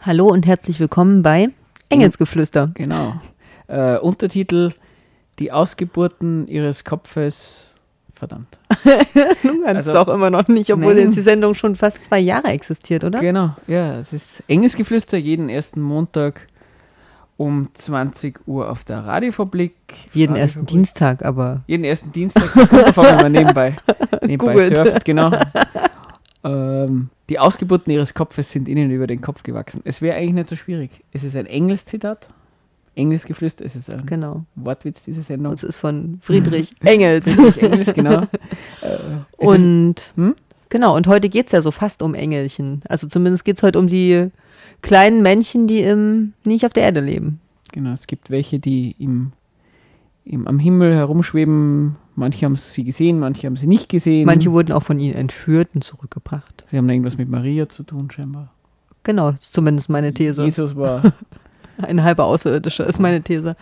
Hallo und herzlich willkommen bei Engelsgeflüster. Genau. Äh, Untertitel Die Ausgeburten ihres Kopfes. Verdammt. du kannst Also- es auch immer noch nicht, obwohl Nein. die Sendung schon fast zwei Jahre existiert, oder? Genau, ja, es ist Engelsgeflüster jeden ersten Montag um 20 Uhr auf der Radiofabrik. Jeden ersten Radiofabrik. Dienstag, aber Jeden ersten Dienstag. Das kommt davon, wenn man nebenbei, nebenbei surft, genau. ähm, die Ausgeburten ihres Kopfes sind ihnen über den Kopf gewachsen. Es wäre eigentlich nicht so schwierig. Es ist ein Engelszitat. Engelsgeflüster, es ist ein genau. Wortwitz, diese Sendung. Und es ist von Friedrich Engels. Friedrich Engels, genau. Äh, es ist, Und Hm? genau, und heute geht es ja so fast um Engelchen. Also zumindest geht es heute um die kleinen Männchen, die im, nicht auf der Erde leben. genau, es gibt welche, die im, im, am Himmel herumschweben. Manche haben sie gesehen, manche haben sie nicht gesehen. Manche wurden auch von ihnen entführt und zurückgebracht. sie haben irgendwas mit Maria zu tun, scheinbar. Genau, das ist zumindest meine These. Jesus war Ein halber Außerirdischer ist meine These.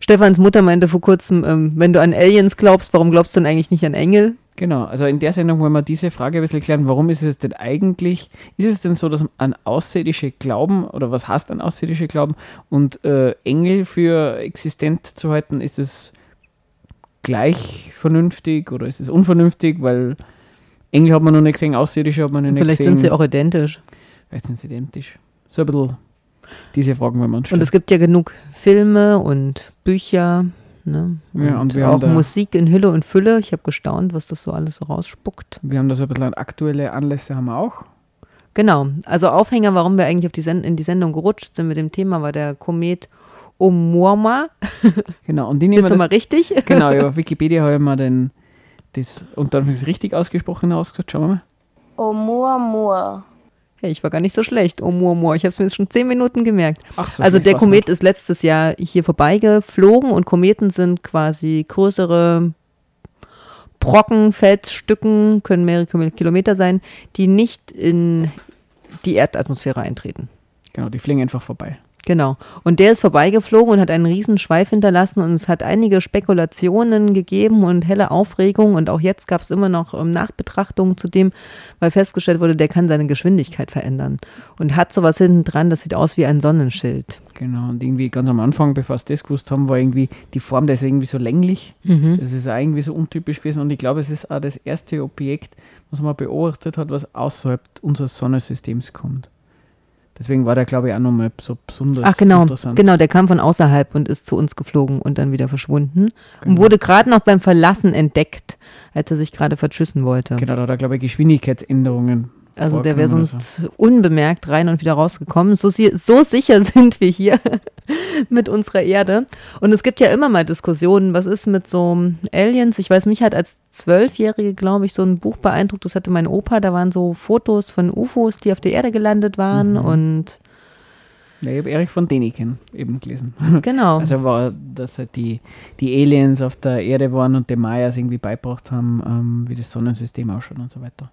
Stefans Mutter meinte vor kurzem, ähm, wenn du an Aliens glaubst, warum glaubst du denn eigentlich nicht an Engel? Genau, also in der Sendung wollen wir diese Frage ein bisschen klären, warum ist es denn eigentlich, ist es denn so, dass an Außerirdische glauben oder was heißt an Außerirdische glauben und äh, Engel für existent zu halten, ist es gleich vernünftig oder ist es unvernünftig, weil Engel hat man noch nicht gesehen, Außerirdische hat man noch nicht Vielleicht gesehen. sind sie auch identisch. Vielleicht sind sie identisch. So ein bisschen diese Fragen wollen wir uns Und stellen. es gibt ja genug Filme und Bücher. Ne? Ja, und wir haben auch da- Musik in Hülle und Fülle. Ich habe gestaunt, was das so alles so rausspuckt. wir haben da so ein bisschen aktuelle Anlässe haben wir auch. Genau. Also Aufhänger, warum wir eigentlich auf die Send in die Sendung gerutscht sind mit dem Thema, war der Komet Oumuamua. Genau, und die nehmen wir mal richtig? Genau, ja, auf Wikipedia habe ich mal den, das, und dann ist es richtig ausgesprochen ausgesagt. Schauen wir mal. Oumuamua. Hey, ich war gar nicht so schlecht. Oumuamua. Ich habe es mir jetzt schon zehn Minuten gemerkt. Ach so, Also der Komet ist letztes Jahr hier vorbeigeflogen und Kometen sind quasi größere Brocken, Felsstücken, können mehrere Kilometer sein, die nicht in die Erdatmosphäre eintreten. Genau, die fliegen einfach vorbei. Genau. Und der ist vorbeigeflogen und hat einen riesen Schweif hinterlassen und es hat einige Spekulationen gegeben und helle Aufregung und auch jetzt gab es immer noch ähm, Nachbetrachtungen zu dem, weil festgestellt wurde, der kann seine Geschwindigkeit verändern und hat sowas hinten dran, das sieht aus wie ein Sonnenschild. Genau, und irgendwie ganz am Anfang, bevor sie das gewusst haben, war irgendwie die Form, der ist irgendwie so länglich. Mhm. Das ist auch irgendwie so untypisch gewesen und ich glaube, es ist auch das erste Objekt, was man beobachtet hat, was außerhalb unseres Sonnensystems kommt. Deswegen war der, glaube ich, auch nochmal so besonders Ach genau, interessant. genau, der kam von außerhalb und ist zu uns geflogen und dann wieder verschwunden und Genau. wurde gerade noch beim Verlassen entdeckt, als er sich gerade verschüssen wollte. Genau, da hat er, glaube ich, Geschwindigkeitsänderungen. Also der wäre sonst unbemerkt rein und wieder rausgekommen. So, so sicher sind wir hier mit unserer Erde. Und es gibt ja immer mal Diskussionen, was ist mit so Aliens? Ich weiß, mich hat als Zwölfjährige, glaube ich, so ein Buch beeindruckt. Das hatte mein Opa. Da waren so Fotos von UFOs, die auf der Erde gelandet waren. Mhm. Und Ja, ich habe Erich von Däniken eben gelesen. genau. Also war, dass halt die, die Aliens auf der Erde waren und die Mayas irgendwie beigebracht haben, ähm, wie das Sonnensystem ausschaut und so weiter.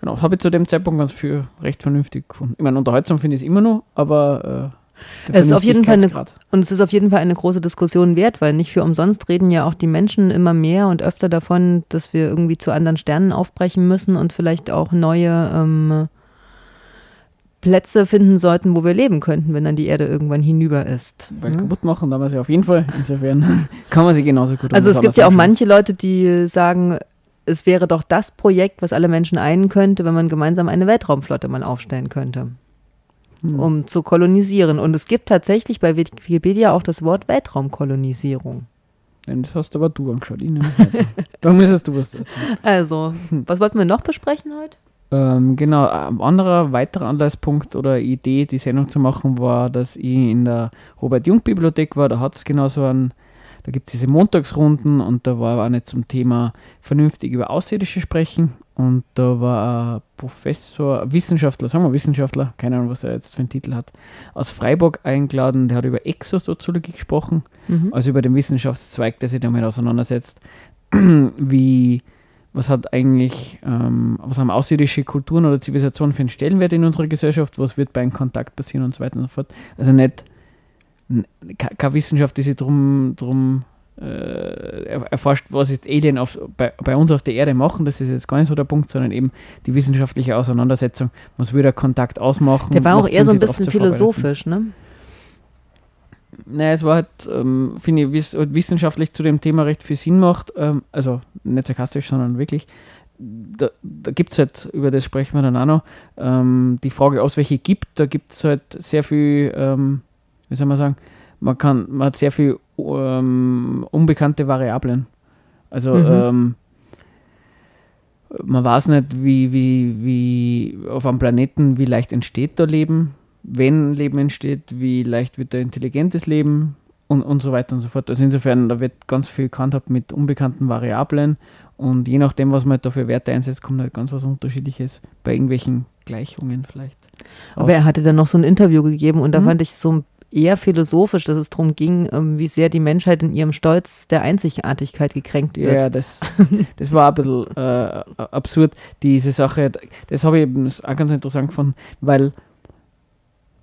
Genau, das habe ich zu dem Zeitpunkt ganz für recht vernünftig gefunden. Ich meine, unterhaltsam finde ich es immer noch, aber äh, Es ist auf jeden Fall eine-. Und es ist auf jeden Fall eine große Diskussion wert, weil nicht für umsonst reden ja auch die Menschen immer mehr und öfter davon, dass wir irgendwie zu anderen Sternen aufbrechen müssen und vielleicht auch neue ähm, Plätze finden sollten, wo wir leben könnten, wenn dann die Erde irgendwann hinüber ist. Weil ne? kaputt machen, da wir sie auf jeden Fall. Insofern kann man sie genauso gut Also es gibt ja auch manche Leute, die sagen, es wäre doch das Projekt, was alle Menschen einen könnte, wenn man gemeinsam eine Weltraumflotte mal aufstellen könnte, Hm. um zu kolonisieren. Und es gibt tatsächlich bei Wikipedia auch das Wort Weltraumkolonisierung. Das hast aber du angeschaut. Ich da müsstest du was dazu. Also, was wollten wir noch besprechen heute? Ähm, genau, ein anderer weiterer Anlasspunkt oder Idee, die Sendung zu machen, war, dass ich in der Robert-Jung-Bibliothek war. Da hat es genau so ein, da gibt es diese Montagsrunden und da war auch nicht zum Thema vernünftig über Außerirdische sprechen. Und da war ein Professor, Wissenschaftler, sagen wir Wissenschaftler, keine Ahnung, was er jetzt für einen Titel hat, aus Freiburg eingeladen, der hat über Exosoziologie gesprochen Mhm. also über den Wissenschaftszweig, der sich damit auseinandersetzt, wie, was hat eigentlich, ähm, was haben außerirdische Kulturen oder Zivilisationen für einen Stellenwert in unserer Gesellschaft, was wird beim Kontakt passieren und so weiter und so fort. Also nicht, keine Wissenschaft, die sich drum, drum äh, erforscht, was jetzt Alien auf, bei, bei uns auf der Erde machen. Das ist jetzt gar nicht so der Punkt, sondern eben die wissenschaftliche Auseinandersetzung. Was würde Kontakt ausmachen? Der war auch eher Sinn, so ein bisschen philosophisch, ne? Naja, es war halt, ähm, finde ich, wie es halt wissenschaftlich zu dem Thema recht viel Sinn macht. Ähm, also nicht sarkastisch, sondern wirklich. Da, da gibt es halt, über das sprechen wir dann auch noch, ähm, die Frage, aus welche gibt. Da gibt es halt sehr viel, ähm, wie soll man sagen, man, kann, man hat sehr viel ähm, unbekannte Variablen. Also Mhm. ähm, man weiß nicht, wie, wie, wie auf einem Planeten, wie leicht entsteht da Leben, wenn Leben entsteht, wie leicht wird da intelligentes Leben und, und so weiter und so fort. Also insofern, da wird ganz viel gehandhabt mit unbekannten Variablen und je nachdem, was man halt da für Werte einsetzt, kommt halt ganz was Unterschiedliches bei irgendwelchen Gleichungen vielleicht. Aber er hatte dann noch so ein Interview gegeben und da Mhm. fand ich so eher philosophisch, dass es darum ging, ähm, wie sehr die Menschheit in ihrem Stolz der Einzigartigkeit gekränkt wird. Ja, das, das war ein bisschen äh, absurd, diese Sache. Das habe ich eben auch ganz interessant gefunden, weil,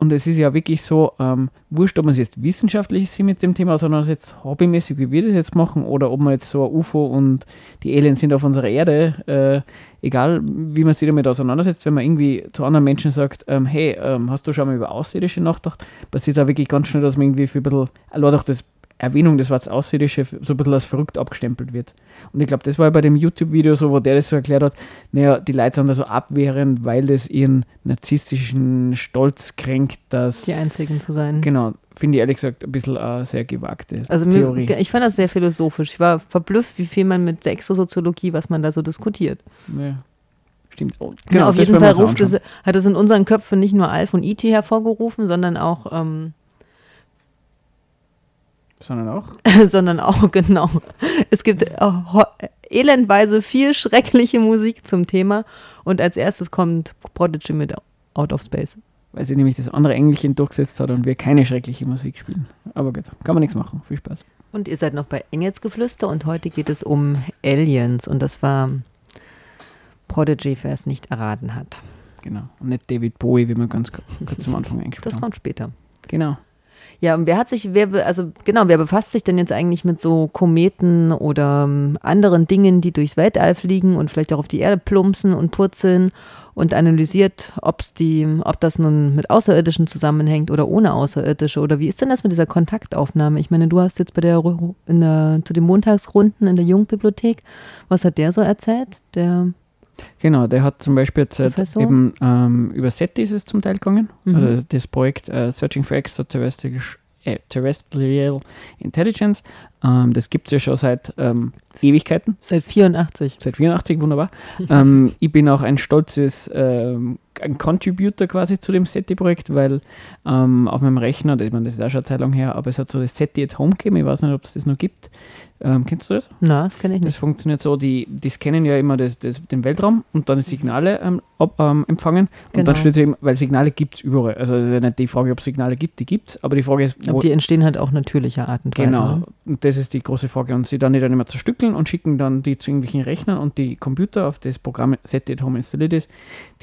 und es ist ja wirklich so, ähm, wurscht, ob man es jetzt wissenschaftlich sich mit dem Thema auseinandersetzt, hobbymäßig, wie wir das jetzt machen, oder ob man jetzt so ein UFO und die Aliens sind auf unserer Erde, äh, egal wie man sich damit auseinandersetzt, wenn man irgendwie zu anderen Menschen sagt, ähm, hey, ähm, hast du schon mal über Außerirdische nachgedacht, passiert auch wirklich ganz schnell, dass man irgendwie für ein bisschen, allein durch das Erwähnung des Wortes Außerirdische so ein bisschen als verrückt abgestempelt wird. Und ich glaube, das war ja bei dem YouTube-Video so, wo der das so erklärt hat, naja, die Leute sind da so abwehrend, weil das ihren narzisstischen Stolz kränkt, dass, Die Einzigen zu sein. genau, finde ich ehrlich gesagt ein bisschen eine sehr gewagte Also Theorie. mir, ich fand das sehr philosophisch. Ich war verblüfft, wie viel man mit Sexosoziologie, was man da so diskutiert. ja. Stimmt. Oh, Genau, auf das jeden Fall ruft es, hat es in unseren Köpfen nicht nur Alf und IT hervorgerufen, sondern auch, ähm, Sondern auch. sondern auch, genau. Es gibt äh, ho- elendweise viel schreckliche Musik zum Thema. Und als erstes kommt Prodigy mit Out of Space. Weil sie nämlich das andere Engelchen durchgesetzt hat und wir keine schreckliche Musik spielen. Aber gut, kann man nichts machen. Viel Spaß. Und ihr seid noch bei Engelsgeflüster und heute geht es um Aliens. Und das war Prodigy, wer es nicht erraten hat. Genau. Und nicht David Bowie, wie wir ganz ku- kurz am Anfang eingespielt Das haben. kommt später. Genau. Ja, und wer hat sich, wer, also genau, wer befasst sich denn jetzt eigentlich mit so Kometen oder ähm, anderen Dingen, die durchs Weltall fliegen und vielleicht auch auf die Erde plumpsen und purzeln und analysiert, ob's die, ob das nun mit Außerirdischen zusammenhängt oder ohne Außerirdische oder wie ist denn das mit dieser Kontaktaufnahme? Ich meine, du hast jetzt bei der, in der zu den Montagsrunden in der Jugendbibliothek, was hat der so erzählt? Der Genau, der hat zum Beispiel jetzt Professor? eben ähm, über SETI ist es zum Teil gegangen. Mhm. Also das Projekt äh, Searching for Extraterrestrial äh, Terrestrial Intelligence. Ähm, das gibt es ja schon seit ähm, Ewigkeiten, seit 84. seit 84, wunderbar. ähm, ich bin auch ein stolzes ähm, ein Contributor quasi zu dem SETI-Projekt, weil ähm, auf meinem Rechner, ich meine, das ist auch schon eine Zeit lang her, aber es hat so das SETI at Home gegeben, ich weiß nicht, ob es das noch gibt. Ähm, kennst du das? Na, das kenne ich Das nicht. funktioniert so, die, die scannen ja immer das, das, den Weltraum und dann Signale ähm, ab, ähm, empfangen. Und dann Genau. steht eben, weil Signale gibt es überall. Also das ist ja nicht die Frage, ob es Signale gibt, die gibt es, aber die Frage ist, wo, Aber die entstehen halt auch natürlicher Art und Weise. genau, ne? und das ist die große Frage. Und sie dann dann immer zerstückeln und schicken dann die zu irgendwelchen Rechnern und die Computer, auf das Programm Set at Home installiert ist,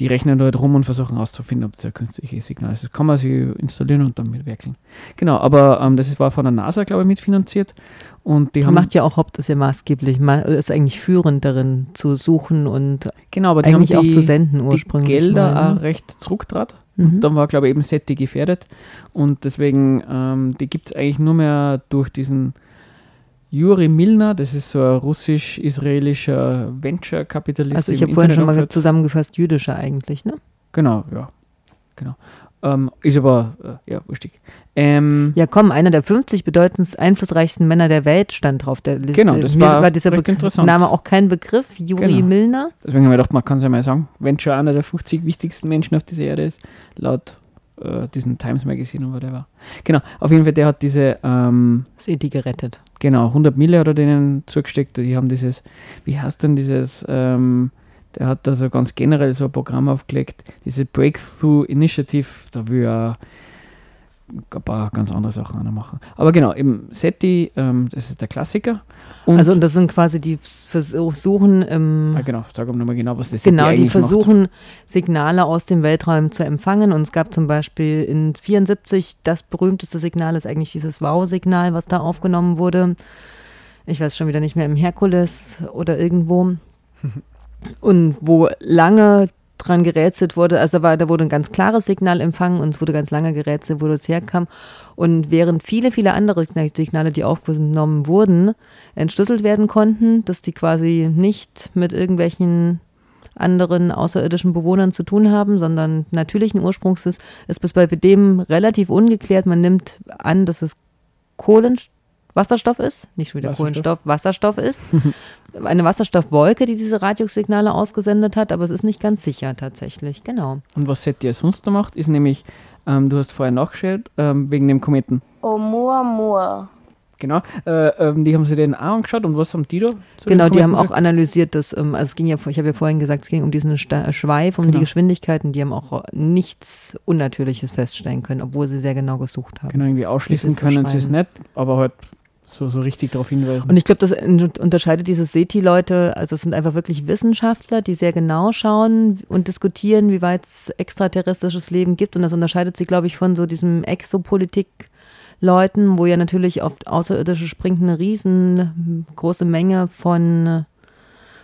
die rechnen dort rum und versuchen herauszufinden, ob das ein künstliches Signal ist. Das kann man sich installieren und dann mitwerkeln. Genau, aber ähm, das war von der NASA, glaube ich, mitfinanziert. Und die Die haben macht ja auch Haupt ist ja maßgeblich, ma- ist eigentlich führend darin zu suchen und genau, aber die eigentlich haben auch die, zu senden die ursprünglich. Gelder mal, auch ne? recht zurücktrat. Mhm. Dann war, glaube ich, eben SETI gefährdet. Und deswegen, ähm, die gibt es eigentlich nur mehr durch diesen Juri Milner, das ist so ein russisch-israelischer Venture-Kapitalist. Also ich habe vorhin schon mal Internetumfeld. zusammengefasst, jüdischer eigentlich, ne? Genau, ja. Genau. Ähm, ist aber, äh, ja, wurstig. Ähm, Ja, komm, einer der 50 bedeutendsten, einflussreichsten Männer der Welt stand drauf der Liste. Genau, das Mir war dieser recht Begr- interessant. Name auch kein Begriff, Juri Genau. Milner. Deswegen habe ich gedacht, man kann es ja mal sagen, wenn schon einer der 50 wichtigsten Menschen auf dieser Erde ist, laut äh, diesem Times Magazine oder whatever. Genau, auf jeden Fall, der hat diese, ähm, eh die gerettet. genau, 100 Mille hat er denen zugesteckt. Die haben dieses, wie heißt denn dieses, ähm, der hat da so ganz generell so ein Programm aufgelegt, diese Breakthrough Initiative, da will er ein paar ganz andere Sachen auch noch machen. Aber genau, im SETI, ähm, das ist der Klassiker. Und, also und das sind quasi die Versuchen im ah, genau, sag mal nochmal genau, was das Genau, SETI die eigentlich macht. versuchen, Signale aus dem Weltraum zu empfangen. Und es gab zum Beispiel in 74 das berühmteste Signal ist eigentlich dieses Wow-Signal, was da aufgenommen wurde. ich weiß schon wieder nicht mehr, im Herkules oder irgendwo. und wo lange dran gerätselt wurde, also war, da wurde ein ganz klares Signal empfangen und es wurde ganz lange gerätselt, wo das herkam. Und während viele, viele andere Signale, die aufgenommen wurden, entschlüsselt werden konnten, dass die quasi nicht mit irgendwelchen anderen außerirdischen Bewohnern zu tun haben, sondern natürlichen Ursprungs ist, ist bis bei dem relativ ungeklärt. Man nimmt an, dass es Kohlenstoff Wasserstoff ist, nicht schon wieder Wasserstoff. Kohlenstoff, Wasserstoff ist. Eine Wasserstoffwolke, die diese Radiosignale ausgesendet hat, aber es ist nicht ganz sicher tatsächlich, genau. Und was SETI sonst noch macht, ist nämlich, ähm, du hast vorher nachgeschaut, ähm, wegen dem Kometen. Oumuamua. Genau, äh, ähm, die haben sich den auch angeschaut und was haben die da? Genau, die haben auch analysiert, dass, ähm, also es ging ja, ich habe ja vorhin gesagt, es ging um diesen Sta Schweif, um genau. die Geschwindigkeiten, die haben auch nichts Unnatürliches feststellen können, obwohl sie sehr genau gesucht haben. Genau, irgendwie ausschließen können sie es nicht, aber halt so, so richtig darauf hinweisen. Und ich glaube, das unterscheidet diese SETI-Leute, also es sind einfach wirklich Wissenschaftler, die sehr genau schauen und diskutieren, wie weit es extraterrestrisches Leben gibt. Und das unterscheidet sie, glaube ich, von so diesem Exopolitik-Leuten, wo ja natürlich auf Außerirdische springt eine riesengroße Menge von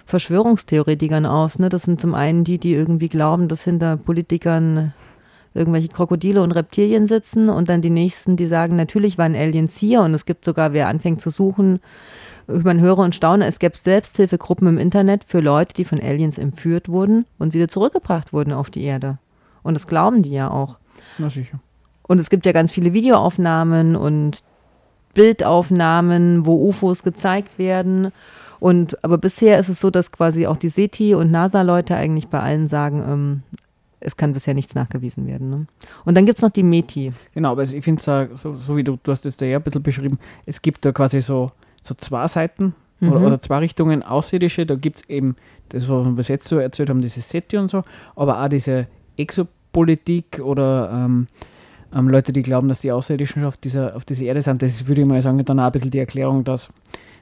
Verschwörungstheoretikern aus. Ne? Das sind zum einen die, die irgendwie glauben, dass hinter Politikern irgendwelche Krokodile und Reptilien sitzen und dann die nächsten, die sagen, natürlich waren Aliens hier und es gibt sogar, wer anfängt zu suchen, man höre und staune, es gäbe Selbsthilfegruppen im Internet für Leute, die von Aliens entführt wurden und wieder zurückgebracht wurden auf die Erde. Und das glauben die ja auch. Na sicher. Und es gibt ja ganz viele Videoaufnahmen und Bildaufnahmen, wo UFOs gezeigt werden. Und aber bisher ist es so, dass quasi auch die SETI und NASA-Leute eigentlich bei allen sagen, ähm, es kann bisher nichts nachgewiesen werden. Ne? Und dann gibt es noch die Meti. Genau, aber ich finde es so, so wie du, du hast es da ja ein bisschen beschrieben, es gibt da quasi so, so zwei Seiten mhm. oder, oder, zwei Richtungen außerirdische. Da gibt es eben das, was wir bis jetzt so erzählt haben, diese SETI und so, aber auch diese Exopolitik oder ähm, ähm, Leute, die glauben, dass die Außerirdischen auf dieser, auf dieser Erde sind. Das ist, würde ich mal sagen, dann auch ein bisschen die Erklärung, dass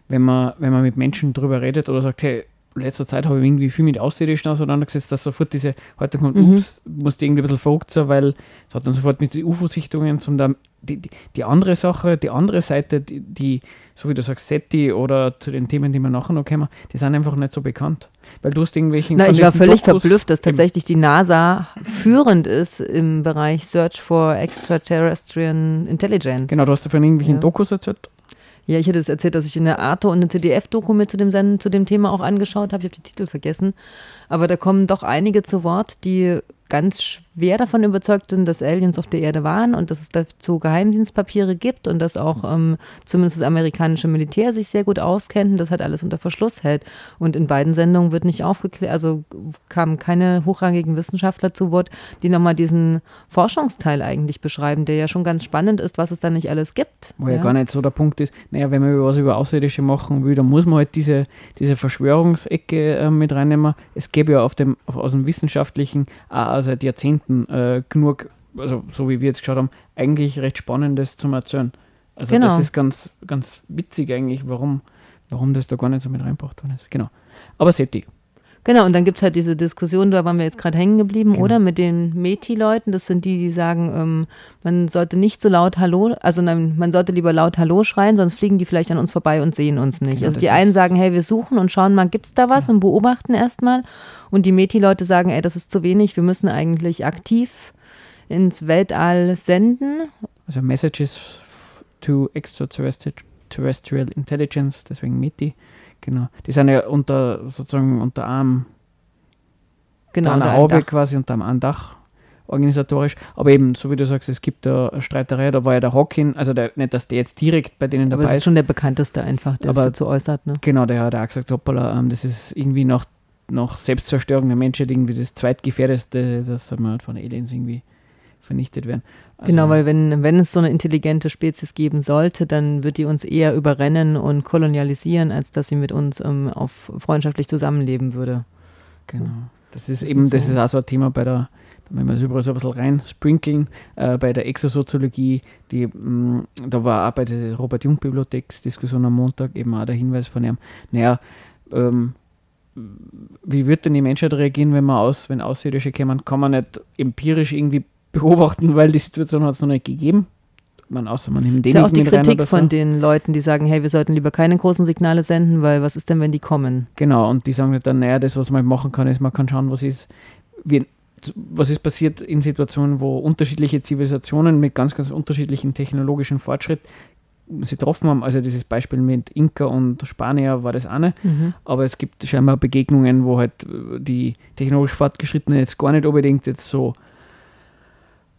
wenn man, wenn man mit Menschen drüber redet oder sagt, hey, letzter Zeit habe ich irgendwie viel mit Außerirdischen auseinandergesetzt, dass sofort diese Haltung kommt, mhm. ups, musste irgendwie ein bisschen verrückt sein, weil es hat dann sofort mit den UFO-Sichtungen zum die, die, die, andere Sache, die andere Seite, die, die, so wie du sagst, SETI oder zu den Themen, die wir nachher noch kommen, die sind einfach nicht so bekannt. Weil du hast irgendwelche. Na, ich war völlig Dokus verblüfft, dass tatsächlich die NASA führend ist im Bereich Search for Extraterrestrial Intelligence. Genau, du hast von irgendwelchen ja. Dokus erzählt ja, ich hätte es erzählt, dass ich eine Arte und eine CDF-Doku mit zu dem, zu dem Thema auch angeschaut habe. Ich habe die Titel vergessen. Aber da kommen doch einige zu Wort, die ganz schwer davon überzeugt sind, dass Aliens auf der Erde waren und dass es dazu Geheimdienstpapiere gibt und dass auch ähm, zumindest das amerikanische Militär sich sehr gut auskennt und das halt alles unter Verschluss hält. Und in beiden Sendungen wird nicht aufgeklärt, also kamen keine hochrangigen Wissenschaftler zu Wort, die nochmal diesen Forschungsteil eigentlich beschreiben, der ja schon ganz spannend ist, was es da nicht alles gibt. Wo ja, ja gar nicht so der Punkt ist, naja, wenn man was über Außerirdische machen will, dann muss man halt diese, diese Verschwörungsecke äh, mit reinnehmen. Es gäbe ja auf dem, auf, aus dem wissenschaftlichen auch seit Jahrzehnten äh, genug, also so wie wir jetzt geschaut haben, eigentlich recht Spannendes zum Erzählen. Also genau. das ist ganz, ganz witzig eigentlich, warum, warum das da gar nicht so mit reinbracht worden ist. Genau. Aber SETI. Genau, und dann gibt es halt diese Diskussion, da waren wir jetzt gerade hängen geblieben, genau. oder? Mit den Meti-Leuten. Das sind die, die sagen, ähm, man sollte nicht so laut Hallo, also nein, man sollte lieber laut Hallo schreien, sonst fliegen die vielleicht an uns vorbei und sehen uns nicht. Genau, also die einen sagen, hey, wir suchen und schauen mal, gibt es da was ja. und beobachten erstmal. Und die Meti-Leute sagen, ey, das ist zu wenig, wir müssen eigentlich aktiv ins Weltall senden. Also Messages to extraterrestrial intelligence, deswegen Meti. Genau. Die sind ja unter sozusagen unter einem genau, unter einer Haube quasi unter einem Dach organisatorisch. Aber eben, so wie du sagst, es gibt da eine Streiterei, da war ja der Hawking, also der, nicht, dass der jetzt direkt bei denen dabei aber ist. Das ist schon der bekannteste einfach, der aber, sich dazu äußert. Ne? Genau, der hat auch gesagt, hoppala, ähm, das ist irgendwie nach, nach Selbstzerstörung der Menschheit irgendwie das zweitgefährdeste, dass man von Aliens irgendwie vernichtet werden. Also genau, weil wenn, wenn es so eine intelligente Spezies geben sollte, dann wird die uns eher überrennen und kolonialisieren, als dass sie mit uns ähm, auf freundschaftlich zusammenleben würde. Genau. Das ist das eben, ist so. das ist auch so ein Thema bei der, müssen wir es überall so ein bisschen rein sprinkeln, äh, bei der Exosoziologie, die, mh, mm, da war auch bei der Robert-Jung-Bibliotheksdiskussion am Montag eben auch der Hinweis von ihm, naja, ähm, wie wird denn die Menschheit reagieren, wenn man aus, wenn Außerirdische kommen? Kann man nicht empirisch irgendwie beobachten, weil die Situation hat es noch nicht gegeben. man außer man nimmt Das den ist ja auch die Kritik so. von den Leuten, die sagen, hey, wir sollten lieber keine großen Signale senden, weil was ist denn, wenn die kommen? Genau, und die sagen halt dann, naja, das, was man machen kann, ist, man kann schauen, was ist, wie, was ist passiert in Situationen, wo unterschiedliche Zivilisationen mit ganz, ganz unterschiedlichen technologischen Fortschritt sie getroffen haben. Also dieses Beispiel mit Inka und Spanier war das eine. Aber es gibt scheinbar Begegnungen, wo halt äh, die technologisch Fortgeschrittene jetzt gar nicht unbedingt jetzt so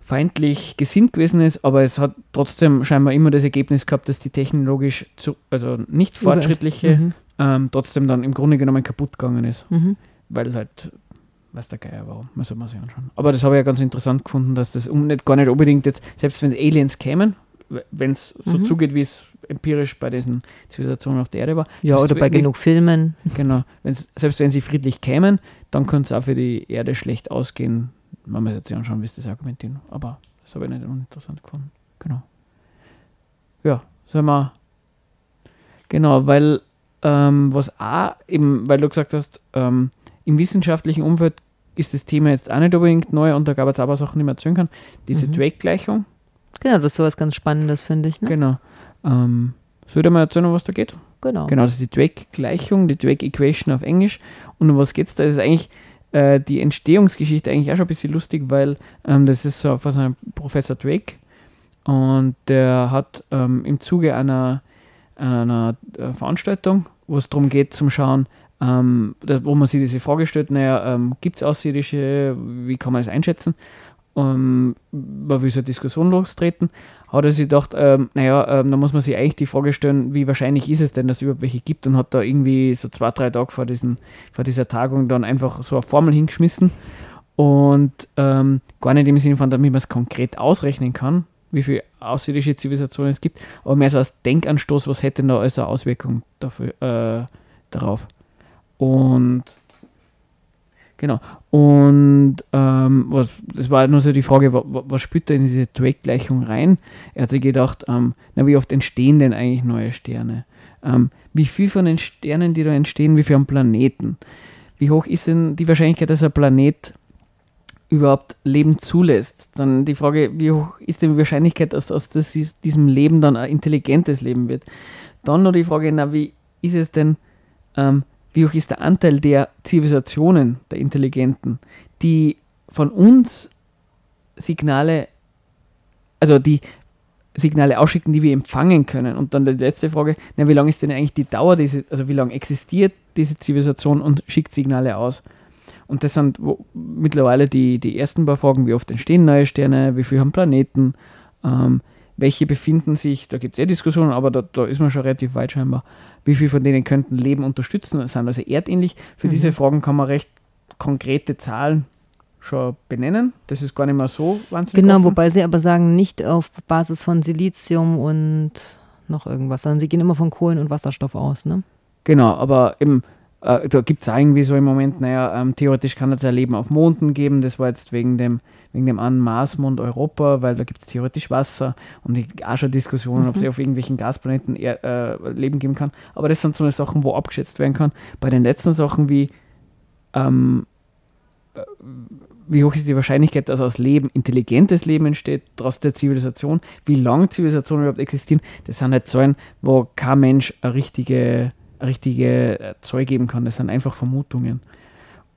feindlich gesinnt gewesen ist, aber es hat trotzdem scheinbar immer das Ergebnis gehabt, dass die technologisch zu, also nicht fortschrittliche Mhm. ähm, trotzdem dann im Grunde genommen kaputt gegangen ist, Mhm. weil halt, weiß der Geier warum, man soll mal sich anschauen. Aber das habe ich ja ganz interessant gefunden, dass das um, nicht, gar nicht unbedingt jetzt, selbst wenn Aliens kämen, wenn es so Mhm. zugeht, wie es empirisch bei diesen Zivilisationen auf der Erde war, Ja, oder bei genug Filmen. Genau, wenn's, selbst wenn sie friedlich kämen, dann könnte es auch für die Erde schlecht ausgehen. Man muss jetzt anschauen, wie sie das argumentieren. Aber das habe ich nicht uninteressant gefunden. Genau. Ja, sagen wir. Genau, weil ähm, was auch eben, weil du gesagt hast, ähm, im wissenschaftlichen Umfeld ist das Thema jetzt auch nicht unbedingt neu und da gab es aber Sachen, die man erzählen kann. Diese Mhm. Drake-Gleichung, Genau, das ist sowas ganz Spannendes, finde ich. Ne? genau. Ähm, soll ich dir mal erzählen, was da geht? Genau. Genau, das ist die Drake-Gleichung, die Drake-Equation auf Englisch. Und um was geht es da? Das ist eigentlich äh, die Entstehungsgeschichte eigentlich auch schon ein bisschen lustig, weil ähm, das ist so von seinem Professor Drake und der hat ähm, im Zuge einer, einer äh, Veranstaltung, wo es darum geht, zum Schauen, ähm, wo man sich diese Frage stellt, naja, ähm, gibt es Außerirdische, wie kann man das einschätzen? Ähm, man will so eine Diskussion lostreten, hat er sich gedacht, ähm, naja, ähm, da muss man sich eigentlich die Frage stellen, wie wahrscheinlich ist es denn, dass es überhaupt welche gibt? Und hat da irgendwie so zwei, drei Tage vor, diesen, vor dieser Tagung dann einfach so eine Formel hingeschmissen. Und ähm, gar nicht im Sinne von, damit man es konkret ausrechnen kann, wie viele außerirdische Zivilisationen es gibt, aber mehr so als Denkanstoß, was hätte denn da als eine Auswirkung dafür, äh, darauf. Und genau. Und ähm, was, das war nur so die Frage, wa, wa, was spielt da in diese Drake-Gleichung rein? Er hat sich gedacht, ähm, na, wie oft entstehen denn eigentlich neue Sterne? Ähm, wie viel von den Sternen, die da entstehen, wie viel am Planeten? Wie hoch ist denn die Wahrscheinlichkeit, dass ein Planet überhaupt Leben zulässt? Dann die Frage, wie hoch ist denn die Wahrscheinlichkeit, dass aus diesem Leben dann ein intelligentes Leben wird? Dann noch die Frage, na, wie ist es denn, ähm, wie hoch ist der Anteil der Zivilisationen, der Intelligenten, die von uns Signale, also die Signale ausschicken, die wir empfangen können. Und dann die letzte Frage, na, wie lange ist denn eigentlich die Dauer, diese, also wie lange existiert diese Zivilisation und schickt Signale aus? Und das sind wo, mittlerweile die, die ersten paar Fragen, wie oft entstehen neue Sterne, wie viele haben Planeten, ähm, welche befinden sich, da gibt es eh Diskussionen, aber da, da ist man schon relativ weit scheinbar, wie viele von denen könnten Leben unterstützen, sind also erdähnlich. Für Mhm. diese Fragen kann man recht konkrete Zahlen schon benennen. Das ist gar nicht mehr so wahnsinnig Genau, offen. wobei sie aber sagen, nicht auf Basis von Silizium und noch irgendwas, sondern sie gehen immer von Kohlen und Wasserstoff aus, ne? Genau, aber eben, äh, da gibt es irgendwie so im Moment, naja, ähm, theoretisch kann es ja Leben auf Monden geben, das war jetzt wegen dem, wegen dem einen Marsmond Europa, weil da gibt es theoretisch Wasser und die auch schon Diskussionen, ob es Mhm. auf irgendwelchen Gasplaneten eher, äh, Leben geben kann. Aber das sind so eine Sachen, wo abgeschätzt werden kann. Bei den letzten Sachen wie, ähm, äh, wie hoch ist die Wahrscheinlichkeit, dass aus Leben intelligentes Leben entsteht, trotz der Zivilisation, wie lange Zivilisationen überhaupt existieren, das sind halt Zahlen, wo kein Mensch eine richtige, richtige äh, Zahl geben kann. Das sind einfach Vermutungen.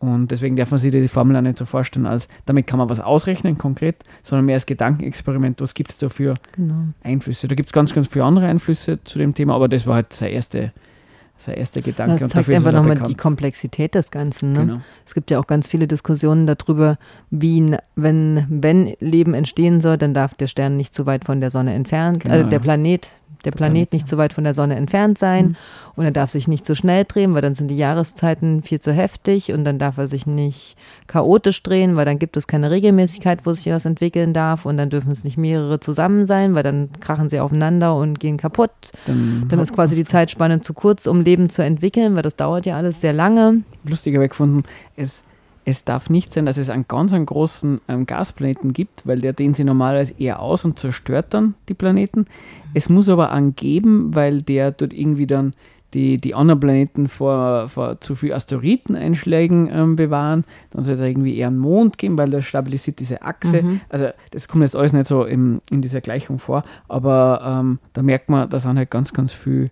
Und deswegen darf man sich die Formel auch nicht so vorstellen, als damit kann man was ausrechnen konkret, sondern mehr als Gedankenexperiment, was gibt es da für Genau. Einflüsse. Da gibt es ganz, ganz viele andere Einflüsse zu dem Thema, aber das war halt sein erster, sein erster Gedanke. Das und zeigt einfach nochmal die Komplexität des Ganzen. Ne? Genau. Es gibt ja auch ganz viele Diskussionen darüber, wie, wenn, wenn Leben entstehen soll, dann darf der Stern nicht zu weit von der Sonne entfernt, Genau, also der ja. Planet, der, Planet, nicht zu weit von der Sonne entfernt sein Mhm. und er darf sich nicht zu schnell drehen, weil dann sind die Jahreszeiten viel zu heftig und dann darf er sich nicht chaotisch drehen, weil dann gibt es keine Regelmäßigkeit, wo sich was entwickeln darf und dann dürfen es nicht mehrere zusammen sein, weil dann krachen sie aufeinander und gehen kaputt. Dann, Dann ist quasi die Zeitspanne zu kurz, um Leben zu entwickeln, weil das dauert ja alles sehr lange. lustiger gefunden, es, es darf nicht sein, dass es einen ganz einen großen ähm, Gasplaneten gibt, weil der dehnt sie normalerweise eher aus und zerstört dann die Planeten. Es muss aber einen geben, weil der dort irgendwie dann die, die anderen Planeten vor, vor zu viel Asteroideneinschlägen ähm, bewahren. Dann soll es irgendwie eher einen Mond geben, weil das stabilisiert diese Achse. Mhm. Also das kommt jetzt alles nicht so im, in dieser Gleichung vor, aber ähm, da merkt man, da sind halt ganz, ganz viel,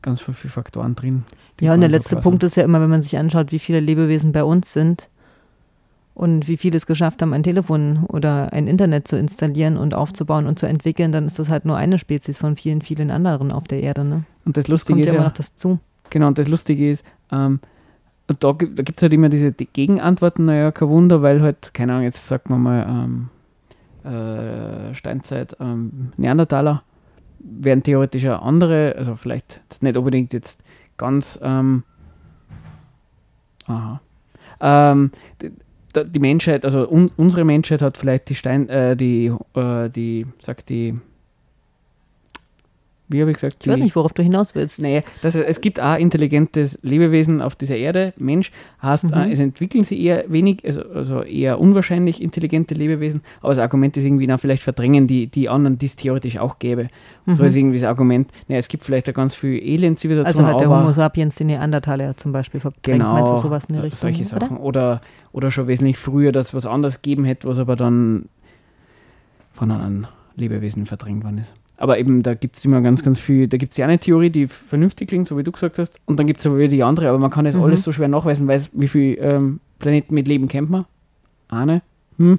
ganz viele Faktoren drin. Ja, und der so letzte klar Punkt ist ja immer, wenn man sich anschaut, wie viele Lebewesen bei uns sind und wie viele es geschafft haben, ein Telefon oder ein Internet zu installieren und aufzubauen und zu entwickeln, dann ist das halt nur eine Spezies von vielen, vielen anderen auf der Erde. Ne? Und das Lustige kommt ist ja immer ja, noch das zu. Genau, und das Lustige ist, ähm, und da, gibt- es halt immer diese die Gegenantworten, naja, kein Wunder, weil halt, keine Ahnung, jetzt sagt man mal ähm, äh, Steinzeit, ähm, Neandertaler, wären theoretisch auch andere, also vielleicht nicht unbedingt jetzt ganz, ähm, aha, ähm, die, die Menschheit, also un, unsere Menschheit hat vielleicht die Stein, äh, die, äh, die, sagt die, wie habe ich gesagt? Ich weiß nicht, worauf du hinaus willst. Nee, das, es gibt auch intelligentes Lebewesen auf dieser Erde. Mensch heißt, Mhm. äh, es entwickeln sich eher wenig, also, also eher unwahrscheinlich intelligente Lebewesen, aber das Argument ist irgendwie, na, vielleicht verdrängen die, die anderen, die es theoretisch auch gäbe. So Mhm. ist irgendwie das Argument, naja, es gibt vielleicht auch ganz viel Also Elend-Zivilisation, hat der Homo sapiens die Neandertaler zum Beispiel verdrängt. genau, Meinst du sowas in die äh, Richtung? solche? Sachen. Oder? Oder, schon wesentlich früher, dass es was anderes gegeben hätte, was aber dann von anderen Lebewesen verdrängt worden ist. Aber eben, da gibt es immer ganz, ganz viel, da gibt es ja eine Theorie, die vernünftig klingt, so wie du gesagt hast, und dann gibt es aber wieder die andere, aber man kann das Mhm. alles so schwer nachweisen, weil wie viele ähm, Planeten mit Leben kennt man? Eine. Hm.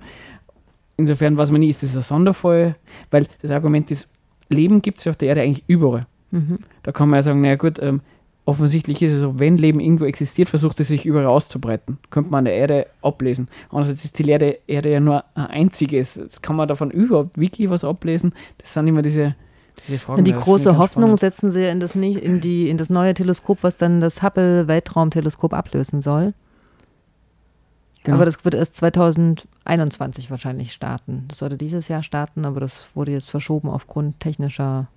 Insofern weiß man nie, ist das ein Sonderfall, weil das Argument ist, Leben gibt es auf der Erde eigentlich überall. Mhm. Da kann man ja sagen, naja gut, ähm, offensichtlich ist es so, wenn Leben irgendwo existiert, versucht es sich überall auszubreiten. Könnte man an der Erde ablesen. Andererseits ist die Erde, Erde ja nur ein einziges. Jetzt kann man davon überhaupt wirklich was ablesen. Das sind immer diese, diese Fragen. Die große Hoffnung spannend. setzen sie in das, nicht- in, die, in das neue Teleskop, was dann das Hubble-Weltraumteleskop ablösen soll. Genau. Aber das wird erst 2021 wahrscheinlich starten. Das sollte dieses Jahr starten, aber das wurde jetzt verschoben aufgrund technischer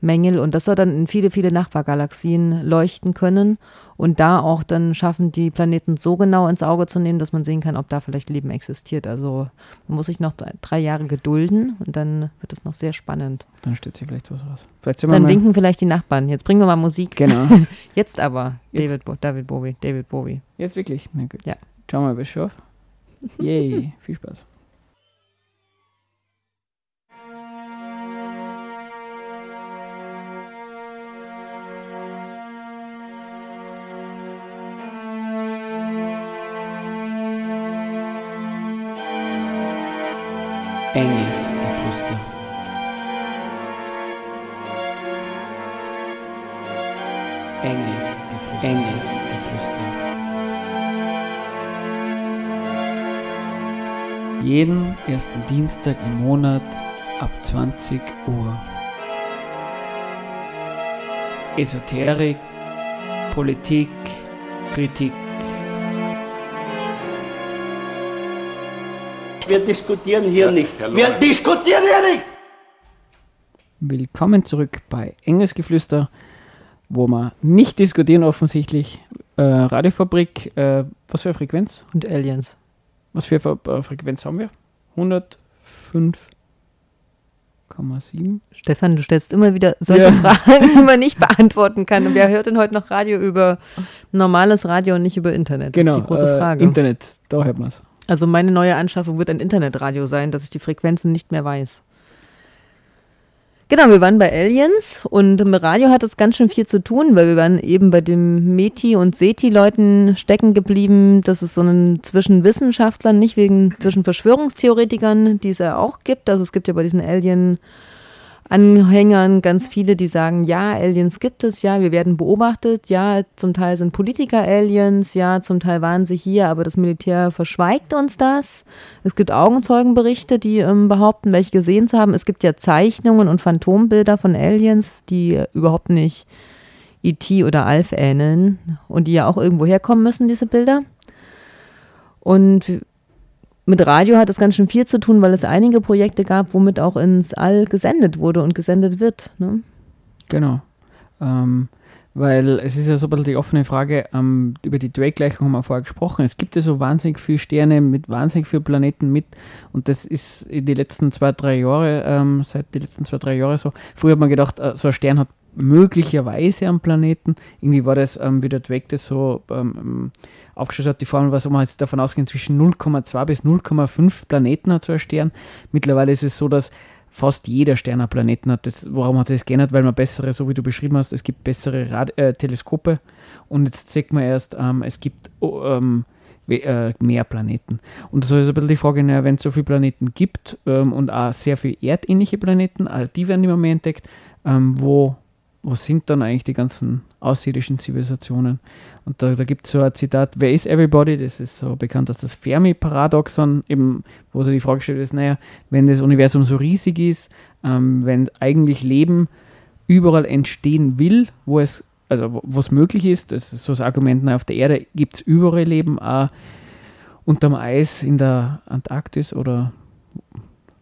Mängel. Und das soll dann in viele, viele Nachbargalaxien leuchten können und da auch dann schaffen, die Planeten so genau ins Auge zu nehmen, dass man sehen kann, ob da vielleicht Leben existiert. Also man muss sich noch drei, Jahre gedulden und dann wird es noch sehr spannend. Dann steht sich vielleicht was raus. Vielleicht Dann winken vielleicht die Nachbarn. Jetzt bringen wir mal Musik. Genau. Jetzt aber Jetzt. David, Bo David Bowie. David Bowie. Jetzt wirklich? Na gut. Ja. Wir mal, schafft. Yay, viel Spaß. Enges Geflüster. Enges Geflüster. Enges Geflüster. Jeden ersten Dienstag im Monat ab 20 Uhr. Esoterik, Politik, Kritik. Wir diskutieren hier nicht. Herr Wir diskutieren hier nicht! Willkommen zurück bei Enges Geflüster, wo wir nicht diskutieren offensichtlich. Äh, Radiofabrik, äh, was für eine Frequenz? Und Aliens. Was für eine äh, Frequenz haben wir? 105,7. Stefan, du stellst immer wieder solche Ja. Fragen, die man nicht beantworten kann. Und wer hört denn heute noch Radio über normales Radio und nicht über Internet? Das Genau, ist die große äh, Frage. Internet, da hört man es. Also meine neue Anschaffung wird ein Internetradio sein, dass ich die Frequenzen nicht mehr weiß. Genau, wir waren bei Aliens und mit Radio hat es ganz schön viel zu tun, weil wir waren eben bei den Meti- und Seti-Leuten stecken geblieben. Das ist so ein zwischen Wissenschaftlern, nicht wegen zwischen Verschwörungstheoretikern, die es ja auch gibt. Also es gibt ja bei diesen Alien Anhängern ganz viele, die sagen, ja, Aliens gibt es, ja, wir werden beobachtet, ja, zum Teil sind Politiker Aliens, ja, zum Teil waren sie hier, aber das Militär verschweigt uns das. Es gibt Augenzeugenberichte, die ähm, behaupten, welche gesehen zu haben. Es gibt ja Zeichnungen und Phantombilder von Aliens, die überhaupt nicht E.T. oder Alf ähneln und die ja auch irgendwo herkommen müssen, diese Bilder. Und mit Radio hat es ganz schön viel zu tun, weil es einige Projekte gab, womit auch ins All gesendet wurde und gesendet wird. Ne? Genau. Ähm, weil es ist ja so ein bisschen die offene Frage, ähm, über die Drake-Gleichung haben wir vorher gesprochen. Es gibt ja so wahnsinnig viele Sterne mit wahnsinnig vielen Planeten mit und das ist in die letzten zwei, drei Jahre, ähm, seit die letzten zwei, drei Jahre so. Früher hat man gedacht, äh, so ein Stern hat möglicherweise am Planeten. Irgendwie war das, ähm, wie der Dweck das so ähm, aufgestellt hat, die Formel, was man jetzt davon ausgehen, zwischen 0,2 bis 0,5 Planeten hat so ein Stern. Mittlerweile ist es so, dass fast jeder Stern einen Planeten hat. Das, warum hat sich das geändert? Weil man bessere, so wie du beschrieben hast, es gibt bessere Rad äh, Teleskope und jetzt sieht man erst, ähm, es gibt oh, ähm, äh, mehr Planeten. Und so ist ein bisschen die Frage, naja, wenn es so viele Planeten gibt ähm, und auch sehr viele erdähnliche Planeten, äh, die werden immer mehr entdeckt, ähm, wo, wo sind dann eigentlich die ganzen außerirdischen Zivilisationen? Und da, da gibt es so ein Zitat, wer ist everybody? Das ist so bekannt als das Fermi-Paradoxon, eben, wo so die Frage gestellt ist, naja, wenn das Universum so riesig ist, ähm, wenn eigentlich Leben überall entstehen will, wo es also was möglich ist, das ist so das Argument, na, auf der Erde gibt es überall Leben, auch unterm Eis in der Antarktis oder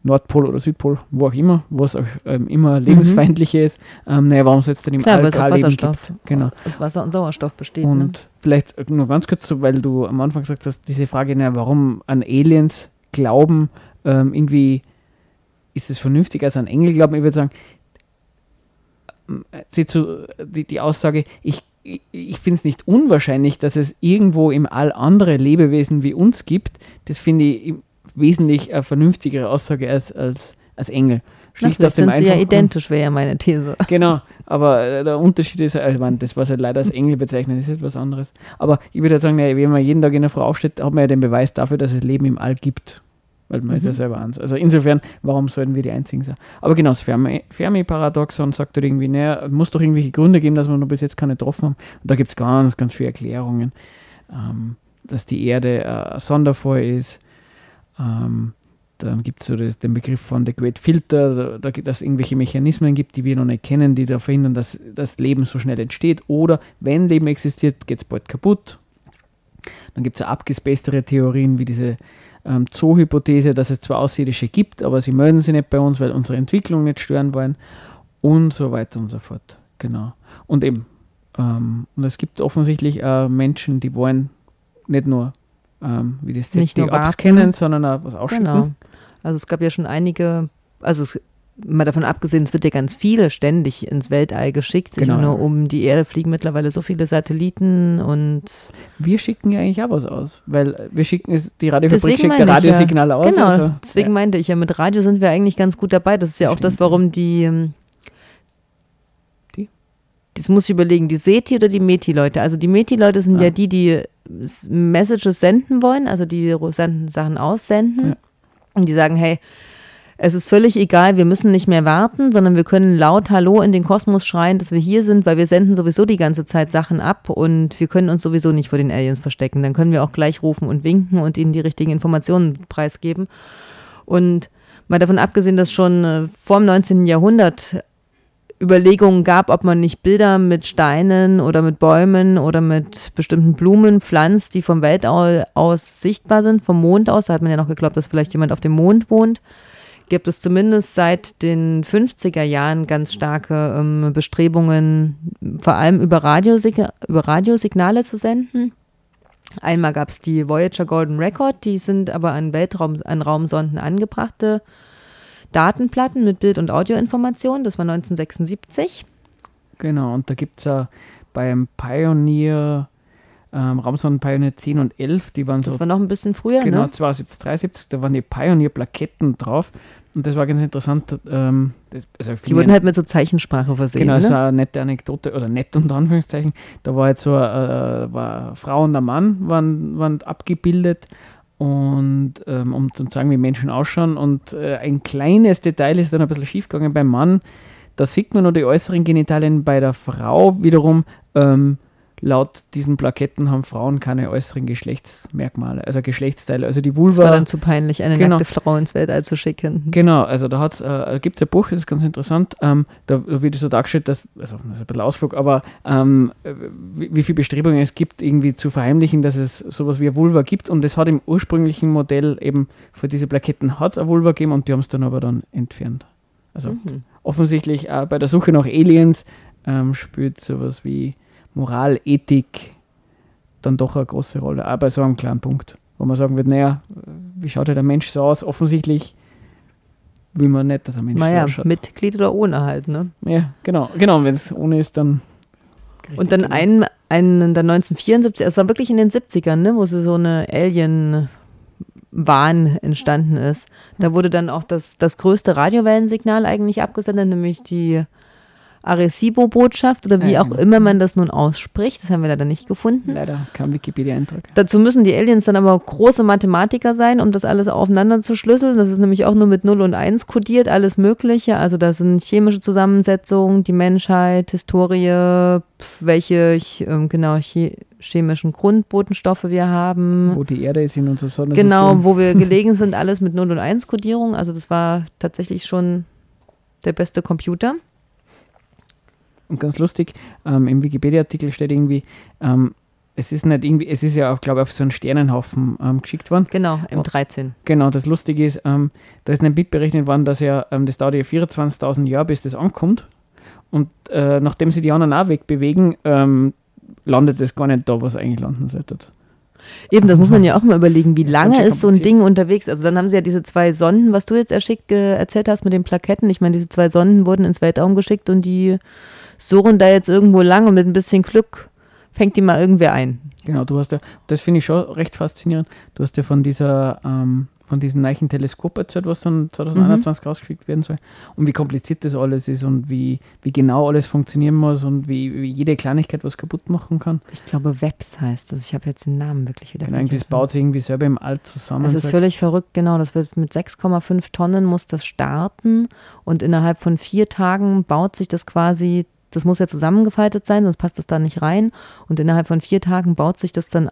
Nordpol oder Südpol, wo auch immer, wo es auch ähm, immer lebensfeindlich mhm. ist. Ähm, naja, warum soll es dann im Klar, kein Leben gibt? Genau. Aus Wasser und Sauerstoff besteht. Und ne? vielleicht nur ganz kurz, so, weil du am Anfang gesagt hast, diese Frage, naja, warum an Aliens glauben, ähm, irgendwie ist es vernünftiger als an Engel glauben. Ich würde sagen, zu, die, die Aussage, ich, ich, ich finde es nicht unwahrscheinlich, dass es irgendwo im All andere Lebewesen wie uns gibt. Das finde ich wesentlich eine vernünftigere Aussage als, als, als Engel. Schlicht aus dem sind sie ja identisch, wäre ja meine These. Genau, aber äh, der Unterschied ist, äh, ich meine, das, was halt leider als Engel bezeichnet, ist etwas anderes. Aber ich würde sagen, wenn man jeden Tag in der Frau aufsteht, hat man ja den Beweis dafür, dass es Leben im All gibt weil man mhm. ist ja mhm. selber eins. Also insofern, warum sollten wir die Einzigen sein? Aber genau, das Fermi-Paradoxon sagt halt irgendwie, naja, muss doch irgendwelche Gründe geben, dass wir noch bis jetzt keine getroffen haben. Und da gibt es ganz, ganz viele Erklärungen, ähm, dass die Erde äh, ein Sonderfall ist. Ähm, dann gibt es so den Begriff von The Great Filter, da, dass es irgendwelche Mechanismen gibt, die wir noch nicht kennen, die da verhindern, dass das Leben so schnell entsteht. Oder wenn Leben existiert, geht es bald kaputt. Dann gibt es so abgespacedere Theorien wie diese ähm, Zoo-Hypothese, dass es zwar Außerirdische gibt, aber sie melden sich nicht bei uns, weil unsere Entwicklung nicht stören wollen und so weiter und so fort. Genau. Und eben, ähm, und es gibt offensichtlich äh, Menschen, die wollen nicht nur, ähm, wie das nicht nur Apps kennen, sondern auch was ausschütten. Genau. Also es gab ja schon einige, also es mal davon abgesehen, es wird ja ganz viele ständig ins Weltall geschickt. Genau. Nur um die Erde fliegen mittlerweile so viele Satelliten und. Wir schicken ja eigentlich auch was aus, weil wir schicken, die Radiofabrik schickt ja Radiosignale ja. aus. Genau, also, deswegen ja. meinte ich ja, mit Radio sind wir eigentlich ganz gut dabei. Das ist ja auch das, warum die. Ähm, die? Das muss ich überlegen, die SETI oder die METI-Leute. Also die METI-Leute sind ah. ja die, die Messages senden wollen, also die Sachen aussenden. Ja. Und die sagen, hey, es ist völlig egal, wir müssen nicht mehr warten, sondern wir können laut Hallo in den Kosmos schreien, dass wir hier sind, weil wir senden sowieso die ganze Zeit Sachen ab und wir können uns sowieso nicht vor den Aliens verstecken. Dann können wir auch gleich rufen und winken und ihnen die richtigen Informationen preisgeben. Und mal davon abgesehen, dass schon vor dem 19. Jahrhundert Überlegungen gab, ob man nicht Bilder mit Steinen oder mit Bäumen oder mit bestimmten Blumen pflanzt, die vom Weltall aus sichtbar sind, vom Mond aus. Da hat man ja noch geglaubt, dass vielleicht jemand auf dem Mond wohnt gibt es zumindest seit den 50er Jahren ganz starke ähm, Bestrebungen, vor allem über, Radiosig über Radiosignale zu senden. Einmal gab es die Voyager Golden Record, die sind aber an Weltraum, an Raumsonden angebrachte Datenplatten mit Bild- und Audioinformationen. Das war 1976. Genau, und da gibt es ja beim Pioneer ähm, Raumsonden Pioneer 10 und 11, die waren das so. Das war noch ein bisschen früher, genau, ne? 72, 73, da waren die Pioneer-Plaketten drauf. Und das war ganz interessant. Ähm, das, also die wurden halt mit so Zeichensprache versehen. Genau, ne? das war eine nette Anekdote, oder nett unter Anführungszeichen. Da war jetzt so, äh, war eine Frau und ein Mann waren, waren abgebildet und ähm, um zu zeigen, wie Menschen ausschauen. Und äh, ein kleines Detail ist dann ein bisschen schiefgegangen beim Mann. Da sieht man nur die äußeren Genitalien bei der Frau wiederum. Ähm, laut diesen Plaketten haben Frauen keine äußeren Geschlechtsmerkmale, also Geschlechtsteile. Also die Vulva. Das war dann zu peinlich, eine genau, nackte Frau ins Weltall zu schicken. Genau, also da äh, gibt es ein Buch, das ist ganz interessant. Ähm, da wird so dargestellt, dass, also das ist ein bisschen Ausflug, aber ähm, wie, wie viele Bestrebungen es gibt, irgendwie zu verheimlichen, dass es sowas wie eine Vulva gibt. Und es hat im ursprünglichen Modell eben für diese Plaketten hat es eine Vulva gegeben und die haben es dann aber dann entfernt. Also mhm. offensichtlich äh, bei der Suche nach Aliens ähm, spielt sowas wie Moral, Ethik dann doch eine große Rolle, auch bei so einem kleinen Punkt, wo man sagen wird, naja, wie schaut der Mensch so aus? Offensichtlich will man nicht, dass ein Mensch Naja, ausschaut. Mitglied oder ohne halt, ne? Ja, genau. Genau, wenn es ohne ist, dann. Und dann ein, ein, dann 1974, es war wirklich in den 70ern, ne, wo so eine Alien-Wahn entstanden ist. Da wurde dann auch das, das größte Radiowellensignal eigentlich abgesendet, nämlich die Arecibo-Botschaft oder wie Ja, auch immer man das nun ausspricht. Das haben wir leider nicht gefunden. Leider kein Wikipedia-Eintrag. Dazu müssen die Aliens dann aber große Mathematiker sein, um das alles aufeinander zu schlüsseln. Das ist nämlich auch nur mit 0 und 1 kodiert, alles Mögliche. Also da sind chemische Zusammensetzungen, die Menschheit, Historie, welche ch- ähm, genau che chemischen Grundbotenstoffe wir haben. Wo die Erde ist in unserem Sonnensystem. Genau, wo wir gelegen sind, alles mit 0 und 1 Kodierung. Also das war tatsächlich schon der beste Computer. Und ganz lustig, ähm, im Wikipedia-Artikel steht irgendwie, ähm, es ist nicht irgendwie, es ist ja auch, glaube ich, auf so einen Sternenhaufen ähm, geschickt worden. Genau, im Oh. 13. Genau, das Lustige ist, ähm, da ist nicht mitberechnet worden, dass ja, ähm, das dauert ja 24.000 Jahre, bis das ankommt. Und äh, nachdem sie die anderen auch wegbewegen, ähm, landet es gar nicht da, was eigentlich landen sollte. Eben, das muss man ja auch mal überlegen, wie lange ist so ein. Ding unterwegs? Also dann haben sie ja diese zwei Sonden, was du jetzt erschickt, äh, erzählt hast mit den Plaketten. Ich meine, diese zwei Sonden wurden ins Weltraum geschickt und die surren da jetzt irgendwo lang und mit ein bisschen Glück fängt die mal irgendwer ein. Genau, du hast ja, das finde ich schon recht faszinierend, du hast ja von dieser, ähm, von diesem neuen Teleskop erzählt, was dann 2021 rausgeschickt werden soll und wie kompliziert das alles ist und wie, wie genau alles funktionieren muss und wie, wie jede Kleinigkeit was kaputt machen kann. Ich glaube, Webs heißt das. Ich habe jetzt den Namen wirklich wieder Genau, es vergessen. baut sich irgendwie selber im All zusammen. Es ist völlig verrückt, genau. Das wird mit 6,5 Tonnen muss das starten und innerhalb von vier Tagen baut sich das quasi, das muss ja zusammengefaltet sein, sonst passt das da nicht rein. Und innerhalb von vier Tagen baut sich das dann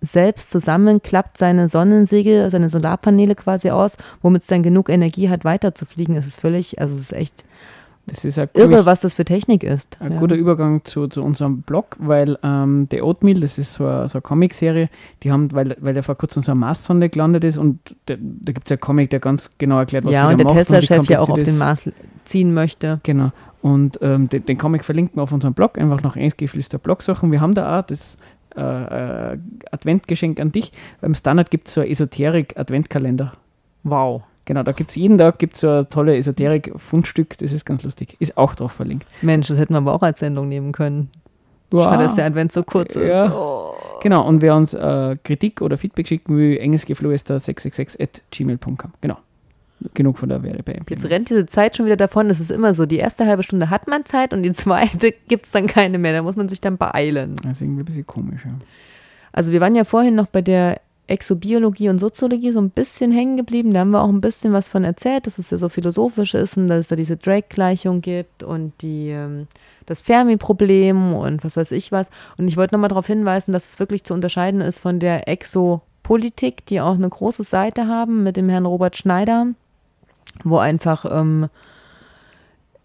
selbst zusammen, klappt seine Sonnensegel, seine Solarpaneele quasi aus, womit es dann genug Energie hat, weiterzufliegen. Es ist völlig, also es ist echt Das ist irre, was das für Technik ist. Ein Ja. guter Übergang zu, zu unserem Blog, weil ähm, der Oatmeal, das ist so eine, so eine Comic-Serie, die haben, weil, weil der vor kurzem so eine Marssonde gelandet ist und da, da gibt es ja einen Comic, der ganz genau erklärt, was ja, die und da der macht wie Tesla-Chef ja auch auf den. Mars ziehen möchte. Genau. Und ähm, den, den Comic verlinken wir auf unserem Blog, einfach nach Eingeflüster Blog suchen. Wir haben da auch das äh, äh, Adventgeschenk an dich. Beim Standard gibt es so einen Esoterik-Adventkalender. Wow. Genau, da gibt es jeden Tag gibt's so ein tolle Esoterik-Fundstück, das ist ganz lustig. Ist auch drauf verlinkt. Mensch, das hätten wir aber auch als Sendung nehmen können. Schade, dass der Advent so kurz Ja. ist. Oh. Genau, und wer uns äh, Kritik oder Feedback schicken will, engelsgeflüster666 at gmail.com. Genau. Genug von der Werbe. Jetzt rennt diese Zeit schon wieder davon. Das ist immer so. Die erste halbe Stunde hat man Zeit und die zweite gibt es dann keine mehr. Da muss man sich dann beeilen. Das ist irgendwie ein bisschen komisch. Ja. Also wir waren ja vorhin noch bei der Exobiologie und Soziologie so ein bisschen hängen geblieben. Da haben wir auch ein bisschen was von erzählt, dass es ja so philosophisch ist und dass es da diese Drake-Gleichung gibt und die, ähm, das Fermi-Problem und was weiß ich was. Und ich wollte nochmal darauf hinweisen, dass es wirklich zu unterscheiden ist von der Exopolitik, die auch eine große Seite haben mit dem Herrn Robert Schneider, wo einfach ähm,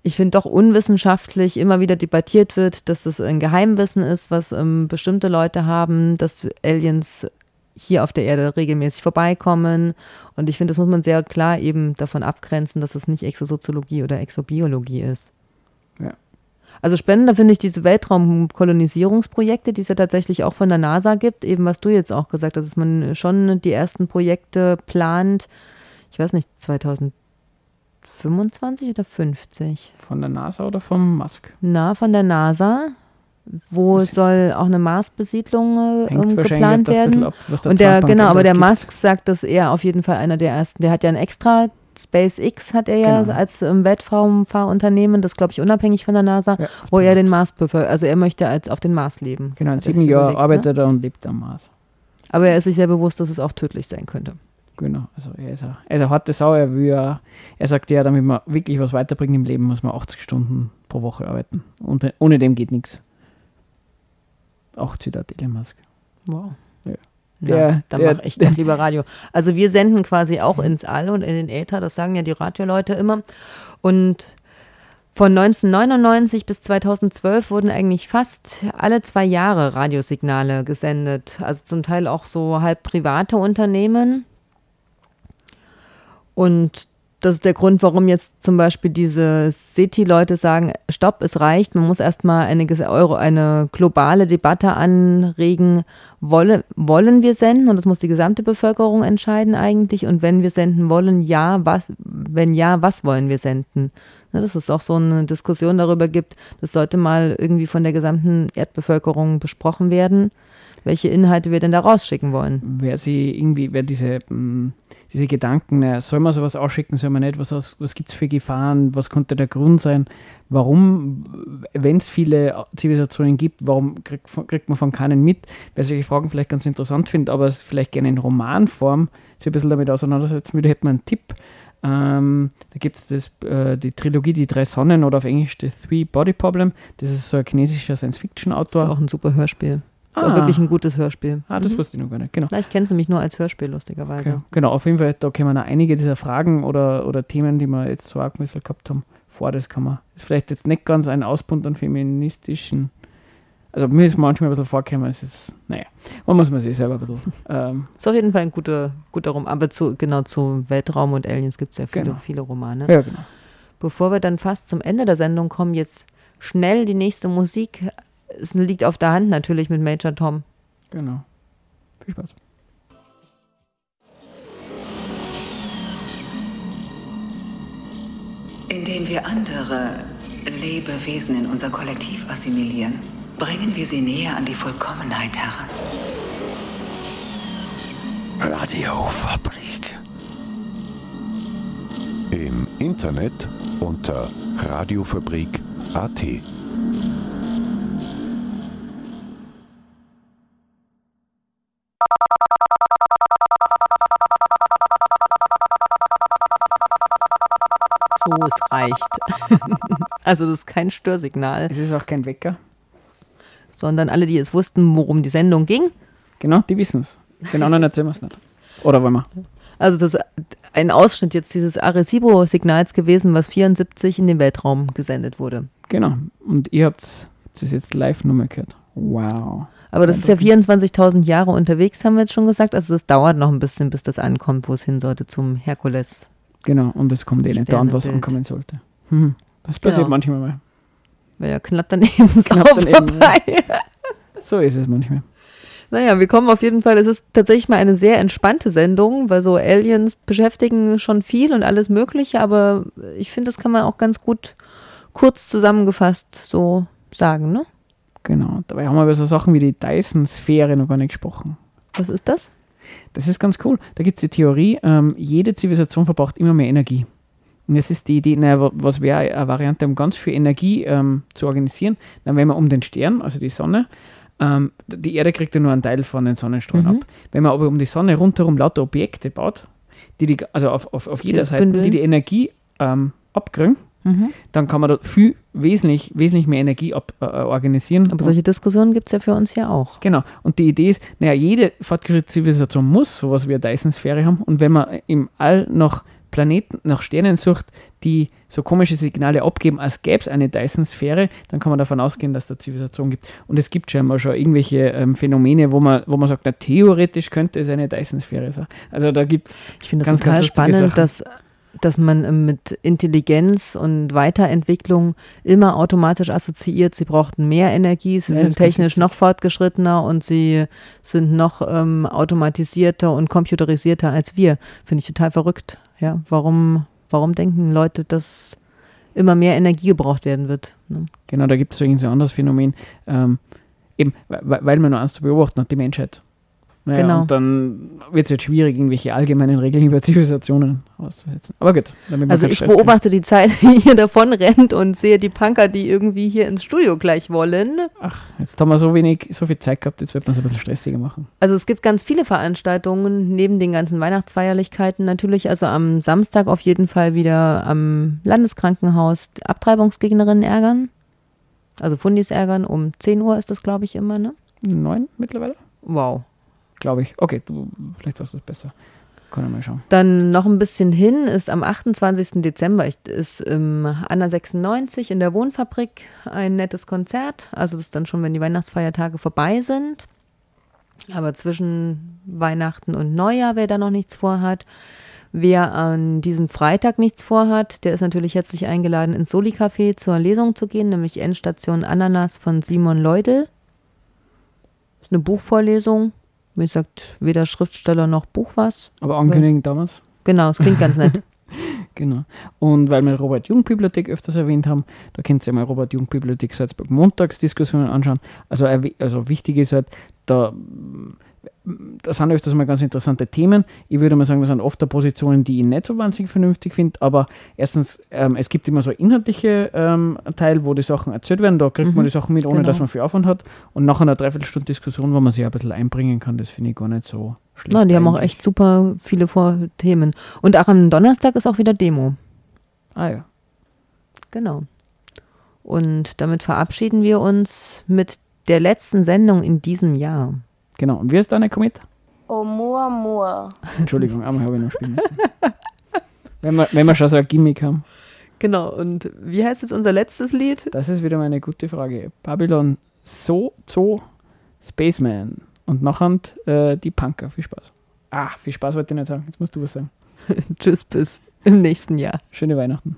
ich finde doch unwissenschaftlich immer wieder debattiert wird, dass das ein Geheimwissen ist, was ähm, bestimmte Leute haben, dass Aliens hier auf der Erde regelmäßig vorbeikommen. Und ich finde, das muss man sehr klar eben davon abgrenzen, dass es nicht Exosoziologie oder Exobiologie ist. Ja. Also spannender finde ich diese Weltraumkolonisierungsprojekte, die es ja tatsächlich auch von der NASA gibt, eben was du jetzt auch gesagt hast, dass man schon die ersten Projekte plant, ich weiß nicht, 2025 oder 50? Von der NASA oder vom Musk? Na, von der NASA, wo Das soll auch eine Marsbesiedlung äh, geplant werden. ab, was der Und der, genau, aber der gibt. Musk sagt, dass er auf jeden Fall einer der ersten, der hat ja ein extra SpaceX hat er ja Genau. als ähm, Weltraumfahrunternehmen, das glaube ich unabhängig von der NASA, Ja, wo er den Mars bevölkert, also er möchte als auf den Mars leben. Genau, in sieben Jahren ne? arbeitet er und lebt am Mars. Aber er ist sich sehr bewusst, dass es auch tödlich sein könnte. Genau, also er ist, ein, er ist eine harte Sau. Er, will ja, er sagt ja, damit man wirklich was weiterbringen im Leben, muss man 80 Stunden pro Woche arbeiten. Und ohne dem geht nichts. Auch Zitat Elon Musk. Wow. Ja. Der- dann der- mach ich doch lieber Radio. Also wir senden quasi auch ins All und in den Äther, das sagen ja die Radioleute immer. Und von 1999 bis 2012 wurden eigentlich fast alle zwei Jahre Radiosignale gesendet. Also zum Teil auch so halb private Unternehmen. Und das ist der Grund, warum jetzt zum Beispiel diese City-Leute sagen, stopp, es reicht, man muss erstmal eine, eine globale Debatte anregen, wolle, wollen wir senden und das muss die gesamte Bevölkerung entscheiden eigentlich und wenn wir senden wollen, ja, was, wenn ja, was wollen wir senden? Ne, dass es auch so eine Diskussion darüber gibt, das sollte mal irgendwie von der gesamten Erdbevölkerung besprochen werden, welche Inhalte wir denn da rausschicken wollen. Wer sie irgendwie, wer diese mm, diese Gedanken, naja, soll man sowas ausschicken, soll man nicht, was, was gibt es für Gefahren, was könnte der Grund sein, warum, wenn es viele Zivilisationen gibt, warum kriegt, kriegt man von keinen mit? Wer solche Fragen vielleicht ganz interessant findet, aber es vielleicht gerne in Romanform sich ein bisschen damit auseinandersetzen würde, hätte man einen Tipp. Ähm, da gibt es äh, die Trilogie Die drei Sonnen oder auf Englisch The Three Body Problem. Das ist so ein chinesischer Science-Fiction-Autor. Das ist auch ein super Hörspiel. Ist ah. auch wirklich ein gutes Hörspiel. Ah, das mhm. wusste ich noch gar nicht. Genau. ich kenne es nämlich nur als Hörspiel, lustigerweise. Okay. Genau, auf jeden Fall, da können wir einige dieser Fragen oder, oder Themen, die wir jetzt so auch gehabt haben, vor. Das kann man. Ist vielleicht jetzt nicht ganz ein Ausbund an feministischen. Also mir ist manchmal ein bisschen vorgekommen, es ist, naja, man muss man sich selber ein bisschen. Ähm, ist auf jeden Fall ein guter, guter Roman. Aber zu, genau zu Weltraum und Aliens gibt es ja viele, genau. viele Romane. Ja, genau. Bevor wir dann fast zum Ende der Sendung kommen, jetzt schnell die nächste Musik es liegt auf der Hand natürlich mit Major Tom. Genau. Viel Spaß. Indem wir andere Lebewesen in unser Kollektiv assimilieren, bringen wir sie näher an die Vollkommenheit heran. Radiofabrik. Im Internet unter radiofabrik.at. So, es reicht. also das ist kein Störsignal. Es ist auch kein Wecker. Sondern alle, die es wussten, worum die Sendung ging. Genau, die wissen es. Den anderen erzählen wir es nicht. Oder wollen wir? Also das ist ein Ausschnitt jetzt dieses Arecibo-Signals gewesen, was 74 in den Weltraum gesendet wurde. Genau. Und ihr habt es jetzt live nur mal gehört. Wow. Aber das ist ja 24.000 Jahre unterwegs, haben wir jetzt schon gesagt. Also es dauert noch ein bisschen, bis das ankommt, wo es hin sollte, zum Herkules. Genau, und es kommt eh nicht da an, was ankommen sollte. Hm. Das passiert genau. manchmal mal. Weil ja knapp daneben ist knapp daneben, vorbei. Ja. So ist es manchmal. Naja, wir kommen auf jeden Fall, es ist tatsächlich mal eine sehr entspannte Sendung, weil so Aliens beschäftigen schon viel und alles Mögliche, aber ich finde, das kann man auch ganz gut kurz zusammengefasst so sagen, ne? Genau, dabei haben wir über so Sachen wie die Dyson-Sphäre noch gar nicht gesprochen. Was ist das? Das ist ganz cool. Da gibt es die Theorie, ähm, jede Zivilisation verbraucht immer mehr Energie. Und jetzt ist die Idee, naja, was wäre eine Variante, um ganz viel Energie ähm, zu organisieren? Dann wenn man um den Stern, also die Sonne, ähm, die Erde kriegt ja nur einen Teil von den Sonnenstrahlen mhm. ab. Wenn man aber um die Sonne rundherum lauter Objekte baut, die, die also auf, auf, auf jeder Seite, die die Energie ähm, abkriegen, Mhm. Dann kann man da viel wesentlich, wesentlich mehr Energie ab, äh, organisieren. Aber solche Diskussionen gibt es ja für uns ja auch. Genau. Und die Idee ist, naja, jede fortgeschrittene Zivilisation muss sowas wie eine Dyson-Sphäre haben. Und wenn man im All nach Planeten, nach Sternen sucht, die so komische Signale abgeben, als gäbe es eine Dyson-Sphäre, dann kann man davon ausgehen, dass es da Zivilisation gibt. Und es gibt scheinbar schon irgendwelche ähm, Phänomene, wo man, wo man sagt, na, theoretisch könnte es eine Dyson-Sphäre sein. Also da gibt es. Ich finde das total spannend, Sachen. dass dass man ähm, mit Intelligenz und Weiterentwicklung immer automatisch assoziiert, sie brauchten mehr Energie, sie ja, sind technisch noch fortgeschrittener und sie sind noch ähm, automatisierter und computerisierter als wir. Finde ich total verrückt. Ja, warum, warum denken Leute, dass immer mehr Energie gebraucht werden wird? Ne? Genau, da gibt es übrigens ein anderes Phänomen. Ähm, eben, weil man nur eins zu beobachten hat, die Menschheit. Naja, genau. Und dann wird es jetzt schwierig, irgendwelche allgemeinen Regeln über Zivilisationen auszusetzen. Aber gut. Also ich beobachte kriegen. die Zeit, wie hier davon rennt und sehe die Punker, die irgendwie hier ins Studio gleich wollen. Ach, jetzt haben wir so wenig, so viel Zeit gehabt, jetzt wird man es ein bisschen stressiger machen. Also es gibt ganz viele Veranstaltungen, neben den ganzen Weihnachtsfeierlichkeiten natürlich. Also am Samstag auf jeden Fall wieder am Landeskrankenhaus Abtreibungsgegnerinnen ärgern. Also Fundis ärgern. Um 10 Uhr ist das, glaube ich, immer, ne? Neun mittlerweile. Wow glaube ich. Okay, du, vielleicht warst du es besser. Können wir mal schauen. Dann noch ein bisschen hin ist am 28. Dezember ist im Anna 96 in der Wohnfabrik ein nettes Konzert. Also das ist dann schon, wenn die Weihnachtsfeiertage vorbei sind. Aber zwischen Weihnachten und Neujahr, wer da noch nichts vorhat. Wer an diesem Freitag nichts vorhat, der ist natürlich herzlich eingeladen, ins Soli-Café zur Lesung zu gehen, nämlich Endstation Ananas von Simon Leudel. Das ist eine Buchvorlesung. Wie gesagt, weder Schriftsteller noch Buch was. Aber ankündigen damals. Genau, es klingt ganz nett. Genau. Und weil wir Robert Jung Bibliothek öfters erwähnt haben, da könnt ihr mal Robert Jung Bibliothek Salzburg Montagsdiskussionen anschauen. Also, also wichtig ist halt, da, da sind öfters mal ganz interessante Themen. Ich würde mal sagen, das sind oft da Positionen, die ich nicht so wahnsinnig vernünftig finde, aber erstens, ähm, es gibt immer so inhaltliche ähm, Teil, wo die Sachen erzählt werden, da kriegt man Mhm, die Sachen mit, ohne genau. dass man viel Aufwand hat. Und nach einer Dreiviertelstunde Diskussion, wo man sich ein bisschen einbringen kann, das finde ich gar nicht so schlecht. Na, die haben auch eigentlich. echt super viele Vor Themen. Und auch am Donnerstag ist auch wieder Demo. Ah ja. Genau. Und damit verabschieden wir uns mit der letzten Sendung in diesem Jahr. Genau. Und wie ist deine Komet? Oumuamua. Entschuldigung, einmal habe ich noch spielen müssen. wenn, wir, wenn wir schon so ein Gimmick haben. Genau, und wie heißt jetzt unser letztes Lied? Das ist wieder mal eine gute Frage. Babylon So, So, Spaceman. Und nachher äh, die Punker. Viel Spaß. Ah, viel Spaß wollte ich nicht sagen. Jetzt musst du was sagen. Tschüss, bis im nächsten Jahr. Schöne Weihnachten.